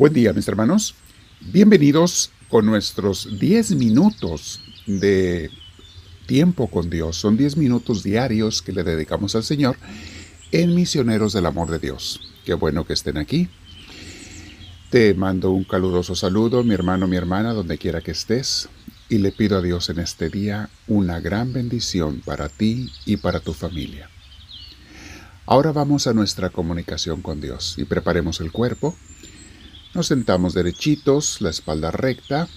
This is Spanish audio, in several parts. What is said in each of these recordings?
Buen día, mis hermanos. Bienvenidos con nuestros 10 minutos de tiempo con Dios. Son 10 minutos diarios que le dedicamos al Señor en Misioneros del Amor de Dios. Qué bueno que estén aquí. Te mando un caluroso saludo, mi hermano, mi hermana, donde quiera que estés, y le pido a Dios en este día una gran bendición para ti y para tu familia. Ahora vamos a nuestra comunicación con Dios y preparemos el cuerpo nos sentamos derechitos, la espalda recta.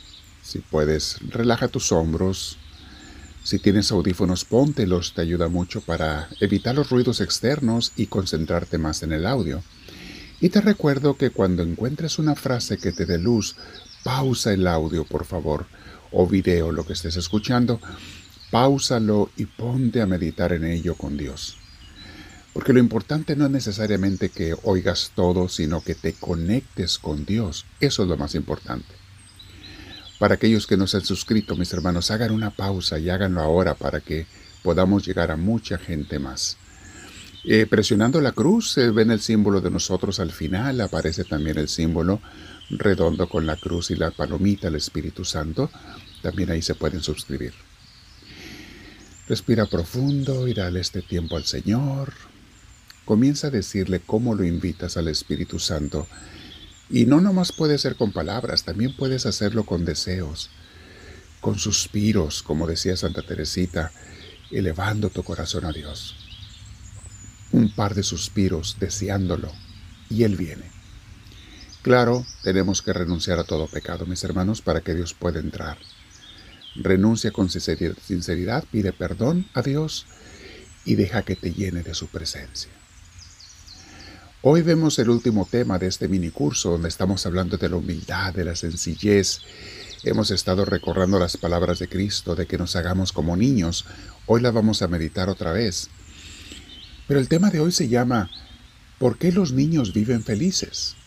Si puedes, relaja tus hombros. Si tienes audífonos, póntelos, te ayuda mucho para evitar los ruidos externos y concentrarte más en el audio. Y te recuerdo que cuando encuentres una frase que te dé luz, pausa el audio, por favor, o video, lo que estés escuchando, pausalo y ponte a meditar en ello con Dios. Porque lo importante no es necesariamente que oigas todo, sino que te conectes con Dios. Eso es lo más importante. Para aquellos que no se han suscrito, mis hermanos, hagan una pausa y háganlo ahora para que podamos llegar a mucha gente más. Eh, presionando la cruz se ven el símbolo de nosotros al final, aparece también el símbolo redondo con la cruz y la palomita, el Espíritu Santo. También ahí se pueden suscribir. Respira profundo y dale este tiempo al Señor. Comienza a decirle cómo lo invitas al Espíritu Santo. Y no nomás puede ser con palabras, también puedes hacerlo con deseos, con suspiros, como decía Santa Teresita, elevando tu corazón a Dios. Un par de suspiros deseándolo, y Él viene. Claro, tenemos que renunciar a todo pecado, mis hermanos, para que Dios pueda entrar. Renuncia con sinceridad, pide perdón a Dios y deja que te llene de su presencia. Hoy vemos el último tema de este mini curso donde estamos hablando de la humildad, de la sencillez. Hemos estado recorriendo las palabras de Cristo de que nos hagamos como niños. Hoy la vamos a meditar otra vez. Pero el tema de hoy se llama ¿Por qué los niños viven felices?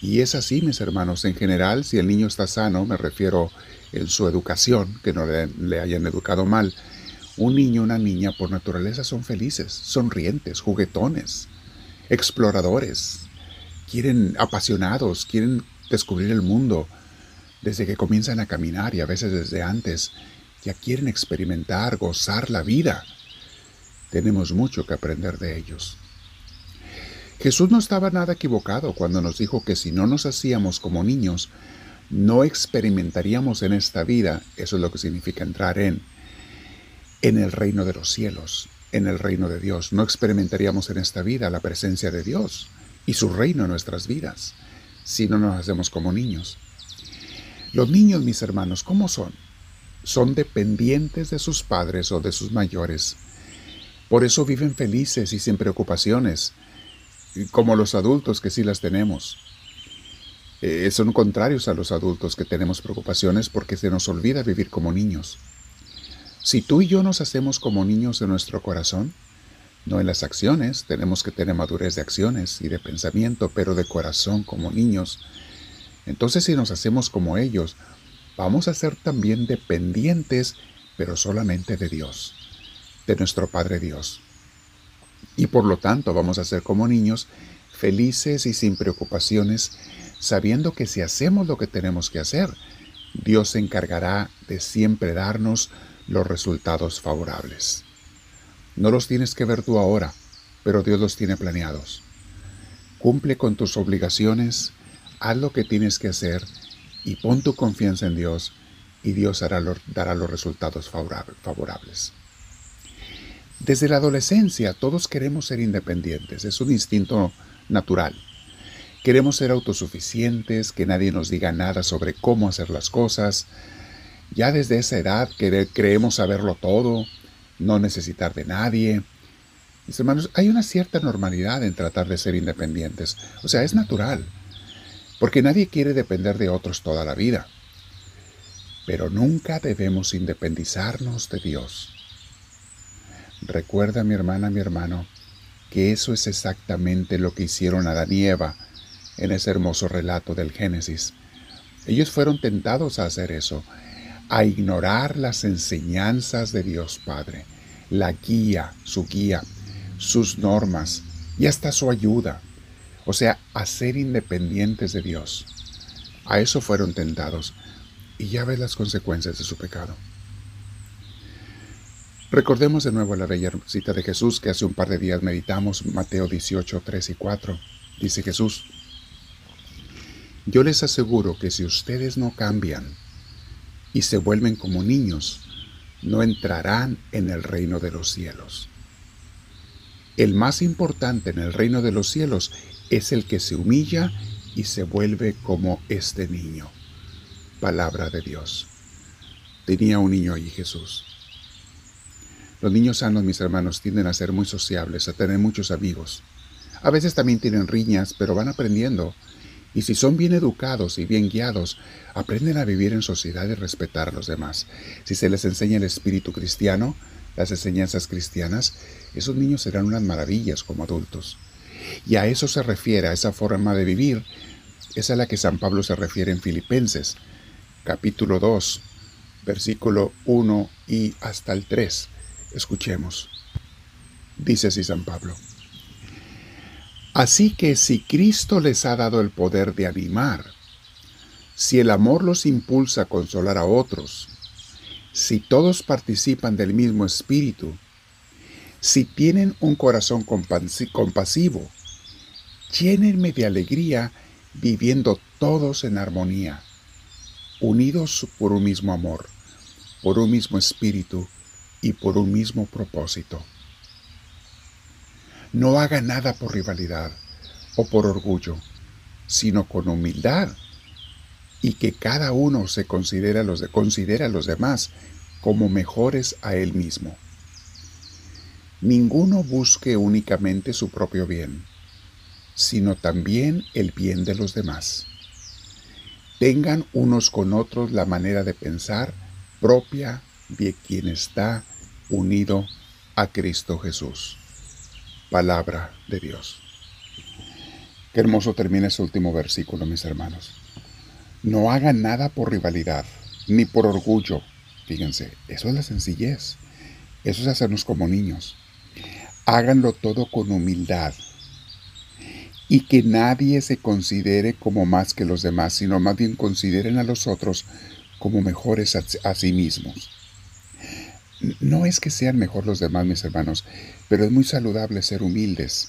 Y es así, mis hermanos, en general, si el niño está sano, me refiero en su educación, que no le, hayan educado mal, un niño una niña por naturaleza son felices, sonrientes, juguetones exploradores, quieren apasionados, quieren descubrir el mundo desde que comienzan a caminar y a veces desde antes. Ya quieren experimentar, gozar la vida. Tenemos mucho que aprender de ellos. Jesús no estaba nada equivocado cuando nos dijo que si no nos hacíamos como niños, no experimentaríamos en esta vida, eso es lo que significa entrar en, en el reino de los cielos en el reino de Dios. No experimentaríamos en esta vida la presencia de Dios y su reino en nuestras vidas si no nos hacemos como niños. Los niños, mis hermanos, ¿cómo son? Son dependientes de sus padres o de sus mayores. Por eso viven felices y sin preocupaciones, como los adultos que sí las tenemos. Eh, son contrarios a los adultos que tenemos preocupaciones porque se nos olvida vivir como niños. Si tú y yo nos hacemos como niños en nuestro corazón, no en las acciones, tenemos que tener madurez de acciones y de pensamiento, pero de corazón como niños, entonces si nos hacemos como ellos, vamos a ser también dependientes, pero solamente de Dios, de nuestro Padre Dios. Y por lo tanto vamos a ser como niños, felices y sin preocupaciones, sabiendo que si hacemos lo que tenemos que hacer, Dios se encargará de siempre darnos los resultados favorables. No los tienes que ver tú ahora, pero Dios los tiene planeados. Cumple con tus obligaciones, haz lo que tienes que hacer y pon tu confianza en Dios y Dios dará los resultados favorables. Desde la adolescencia todos queremos ser independientes, es un instinto natural. Queremos ser autosuficientes, que nadie nos diga nada sobre cómo hacer las cosas, ya desde esa edad creemos saberlo todo, no necesitar de nadie. Mis hermanos, hay una cierta normalidad en tratar de ser independientes. O sea, es natural. Porque nadie quiere depender de otros toda la vida. Pero nunca debemos independizarnos de Dios. Recuerda, mi hermana, mi hermano, que eso es exactamente lo que hicieron Adán y Eva en ese hermoso relato del Génesis. Ellos fueron tentados a hacer eso a ignorar las enseñanzas de Dios Padre, la guía, su guía, sus normas y hasta su ayuda. o sea, a ser independientes de Dios. A eso fueron tentados y ya ves las consecuencias de su pecado. Recordemos de nuevo la bella cita de Jesús que hace un par de días meditamos, Mateo 18, 3 y 4. Dice Jesús, yo les aseguro que si ustedes no cambian y se vuelven como niños, no entrarán en el reino de los cielos. El más importante en el reino de los cielos es el que se humilla y se vuelve como este niño. Palabra de Dios. Tenía un niño allí Jesús. Los niños sanos, mis hermanos, tienden a ser muy sociables, a tener muchos amigos. A veces también tienen riñas, pero van aprendiendo. Y si son bien educados y bien guiados, aprenden a vivir en sociedad y respetar a los demás. Si se les enseña el espíritu cristiano, las enseñanzas cristianas, esos niños serán unas maravillas como adultos. Y a eso se refiere, a esa forma de vivir, es a la que San Pablo se refiere en Filipenses, capítulo 2, versículo 1 y hasta el 3. Escuchemos. Dice así San Pablo. Así que si Cristo les ha dado el poder de animar, si el amor los impulsa a consolar a otros, si todos participan del mismo espíritu, si tienen un corazón compasivo, llénenme de alegría viviendo todos en armonía, unidos por un mismo amor, por un mismo espíritu y por un mismo propósito. No haga nada por rivalidad o por orgullo, sino con humildad y que cada uno se considere a los, considere a los demás como mejores a él mismo. Ninguno busque únicamente su propio bien, sino también el bien de los demás. Tengan unos con otros la manera de pensar propia de quien está unido a Cristo Jesús. Palabra de Dios. Qué hermoso termina ese último versículo, mis hermanos. No hagan nada por rivalidad, ni por orgullo. Fíjense, eso es la sencillez. Eso es hacernos como niños. Háganlo todo con humildad. Y que nadie se considere como más que los demás, sino más bien consideren a los otros como mejores a, sí mismos. No es que sean mejor los demás, mis hermanos, pero es muy saludable ser humildes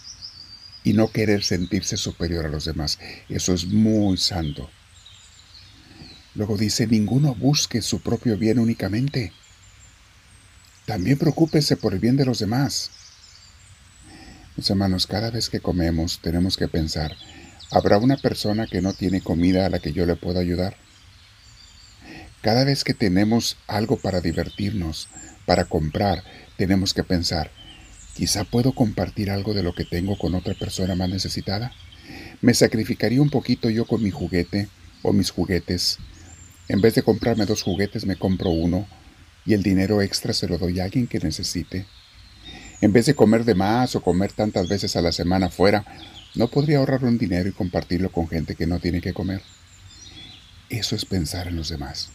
y no querer sentirse superior a los demás. Eso es muy santo. Luego dice, ninguno busque su propio bien únicamente. También preocúpese por el bien de los demás. Mis hermanos, cada vez que comemos tenemos que pensar, ¿habrá una persona que no tiene comida a la que yo le pueda ayudar? Cada vez que tenemos algo para divertirnos, para comprar, tenemos que pensar, quizá puedo compartir algo de lo que tengo con otra persona más necesitada. ¿Me sacrificaría un poquito yo con mi juguete o mis juguetes? En vez de comprarme dos juguetes, me compro uno y el dinero extra se lo doy a alguien que necesite. En vez de comer de más o comer tantas veces a la semana fuera, ¿no podría ahorrar un dinero y compartirlo con gente que no tiene que comer? Eso es pensar en los demás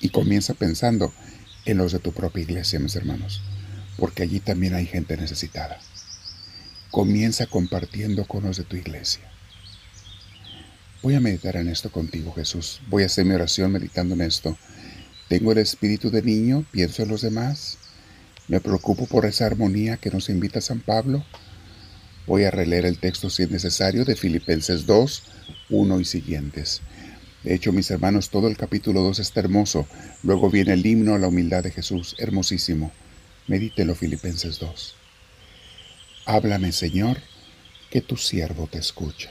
y comienza pensando en los de tu propia iglesia, mis hermanos, porque allí también hay gente necesitada. Comienza compartiendo con los de tu iglesia. Voy a meditar en esto contigo, Jesús. Voy a hacer mi oración meditando en esto. Tengo el espíritu de niño, pienso en los demás. Me preocupo por esa armonía que nos invita San Pablo. Voy a releer el texto si es necesario de Filipenses 2, 1 y siguientes. De hecho, mis hermanos, todo el capítulo 2 está hermoso. Luego viene el himno a la humildad de Jesús, hermosísimo. Medítelo, Filipenses 2. Háblame, Señor, que tu siervo te escucha.